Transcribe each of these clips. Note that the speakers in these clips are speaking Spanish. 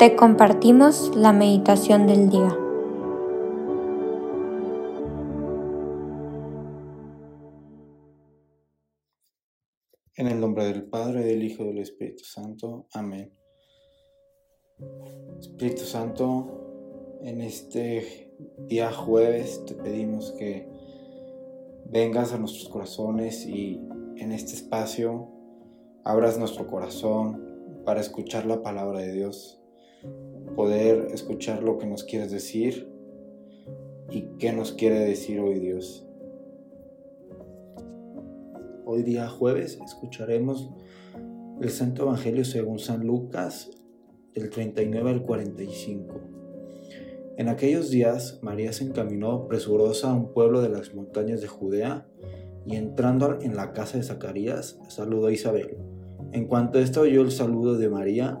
te compartimos la meditación del día. En el nombre del Padre, del Hijo y del Espíritu Santo. Amén. Espíritu Santo, en este día jueves te pedimos que vengas a nuestros corazones y en este espacio abras nuestro corazón para escuchar la palabra de Dios, poder escuchar lo que nos quieres decir y qué nos quiere decir hoy Dios. Hoy día jueves escucharemos el Santo Evangelio según San Lucas del 39 al 45. En aquellos días María se encaminó presurosa a un pueblo de las montañas de Judea y entrando en la casa de Zacarías saludó a Isabel. En cuanto ésta oyó el saludo de María,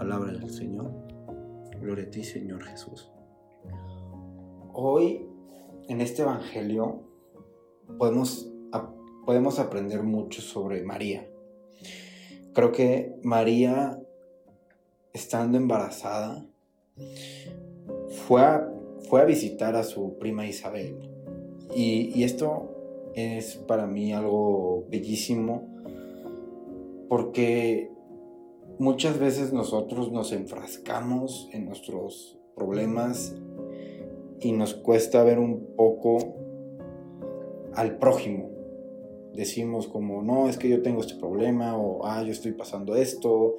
Palabra del Señor. Gloria a ti, Señor Jesús. Hoy, en este Evangelio, podemos, podemos aprender mucho sobre María. Creo que María, estando embarazada, fue a, fue a visitar a su prima Isabel. Y, esto es para mí algo bellísimo porque muchas veces nosotros nos enfrascamos en nuestros problemas y nos cuesta ver un poco al prójimo. Decimos como, no, es que yo tengo este problema, o, ah, yo estoy pasando esto,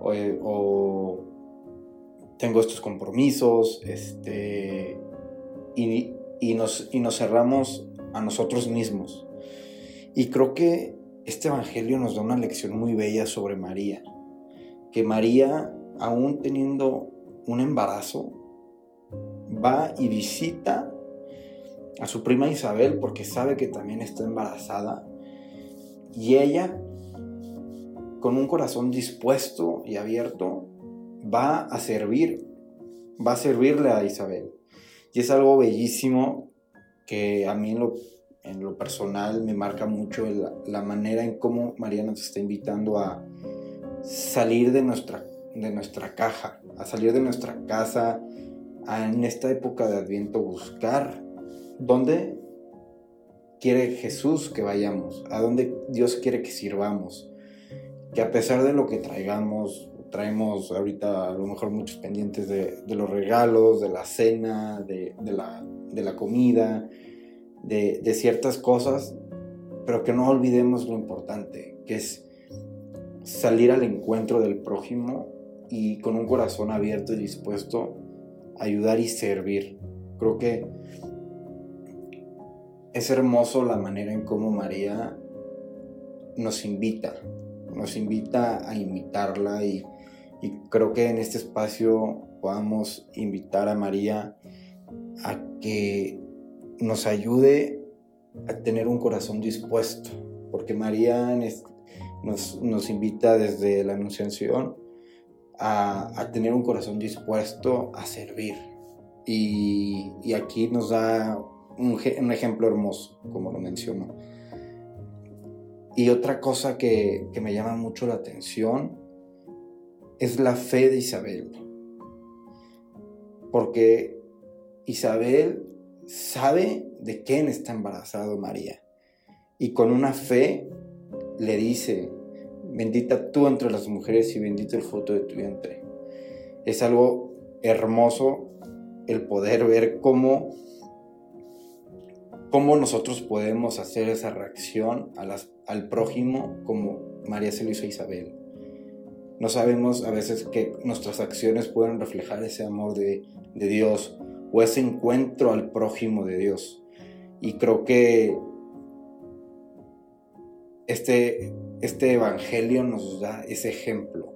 o, o tengo estos compromisos, este, y, y, nos, y nos cerramos a nosotros mismos. Y creo que este Evangelio nos da una lección muy bella sobre María, que María, aún teniendo un embarazo, va y visita a su prima Isabel porque sabe que también está embarazada y ella, con un corazón dispuesto y abierto, va a servir, va a servirle a Isabel. Y es algo bellísimo que a mí en lo, personal me marca mucho la manera en cómo María nos está invitando a salir de nuestra, de nuestra caja, a salir de nuestra casa, en esta época de Adviento buscar dónde quiere Jesús que vayamos, a dónde Dios quiere que sirvamos, que a pesar de lo que traigamos, traemos ahorita a lo mejor muchos pendientes de, los regalos, de la cena, de, la, comida, de, de ciertas cosas, pero que no olvidemos lo importante, que es salir al encuentro del prójimo y con un corazón abierto y dispuesto a ayudar y servir. Creo que es hermoso la manera en cómo María nos invita, nos invita a imitarla y y creo que en este espacio podamos invitar a María a que nos ayude a tener un corazón dispuesto, porque María nos, invita desde la Anunciación a, tener un corazón dispuesto a servir. Y, aquí nos da un, ejemplo hermoso, como lo mencionó. Y otra cosa que, que me llama mucho la atención es la fe de Isabel. Porque Isabel sabe de quién está embarazado María. Y con una fe le dice, bendita tú entre las mujeres y bendito el fruto de tu vientre. Es algo hermoso el poder ver cómo, cómo nosotros podemos hacer esa reacción al prójimo como María se lo hizo Isabel. No sabemos a veces que nuestras acciones pueden reflejar ese amor de, Dios o ese encuentro al prójimo de Dios. Y creo que este, este Evangelio nos da ese ejemplo,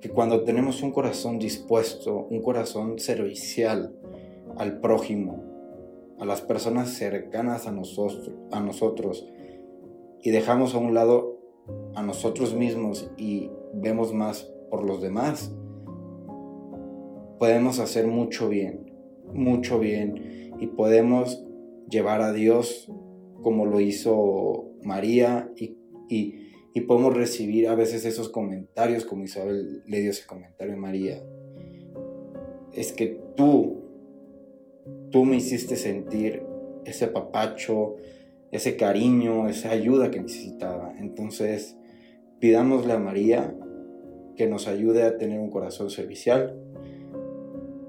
que cuando tenemos un corazón dispuesto, un corazón servicial al prójimo, a las personas cercanas a nosotros, y dejamos a un lado a nosotros mismos y vemos más por los demás, podemos hacer mucho bien, mucho bien y podemos llevar a Dios como lo hizo María y, y podemos recibir a veces esos comentarios como Isabel le dio ese comentario a María. Es que tú, tú me hiciste sentir ese papacho, ese cariño, esa ayuda que necesitaba. Entonces, pidámosle a María que nos ayude a tener un corazón servicial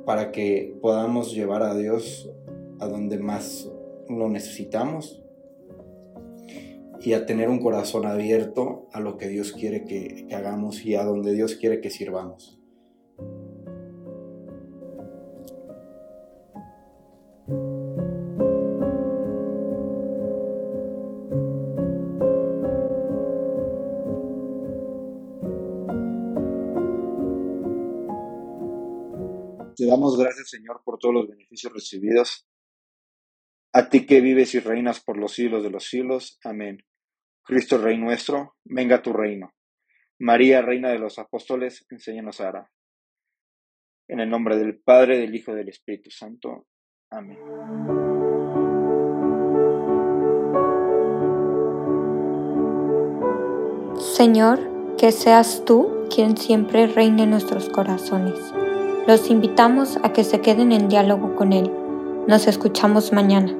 para que podamos llevar a Dios a donde más lo necesitamos y a tener un corazón abierto a lo que Dios quiere que, hagamos y a donde Dios quiere que sirvamos. Te damos gracias, Señor, por todos los beneficios recibidos. A ti que vives y reinas por los siglos de los siglos. Amén. Cristo Rey nuestro, venga tu reino. María, Reina de los Apóstoles, enséñanos a orar. En el nombre del Padre, del Hijo y del Espíritu Santo. Amén. Señor, que seas tú quien siempre reine en nuestros corazones. Los invitamos a que se queden en diálogo con Él. Nos escuchamos mañana.